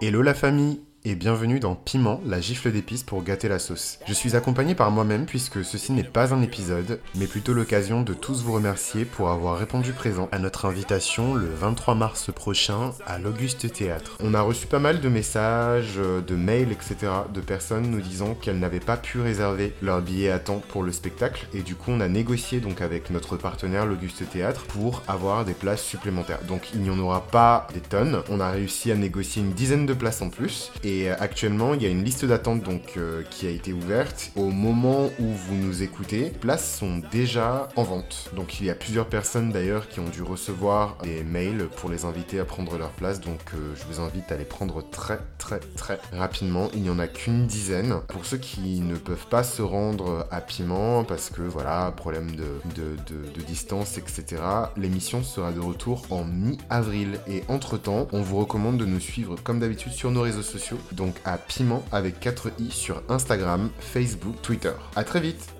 Hello la famille et bienvenue dans Piment, la gifle d'épices pour gâter la sauce. Je suis accompagné par moi-même puisque ceci n'est pas un épisode, mais plutôt l'occasion de tous vous remercier pour avoir répondu présent à notre invitation le 23 mars prochain à l'Auguste Théâtre. On a reçu pas mal de messages, de mails, etc. de personnes nous disant qu'elles n'avaient pas pu réserver leur billet à temps pour le spectacle et du coup on a négocié donc avec notre partenaire l'Auguste Théâtre pour avoir des places supplémentaires. Donc il n'y en aura pas des tonnes, on a réussi à négocier une dizaine de places en plus actuellement, il y a une liste d'attente donc euh, qui a été ouverte. Au moment où vous nous écoutez, places sont déjà en vente. Donc il y a plusieurs personnes d'ailleurs qui ont dû recevoir des mails pour les inviter à prendre leur place. Donc euh, je vous invite à les prendre très très très rapidement. Il n'y en a qu'une dizaine. Pour ceux qui ne peuvent pas se rendre à Piment parce que voilà, problème de, de distance, etc. L'émission sera de retour en mi-avril. Et entre-temps, on vous recommande de nous suivre comme d'habitude sur nos réseaux sociaux. Donc à Piment avec 4 i sur Instagram, Facebook, Twitter. À très vite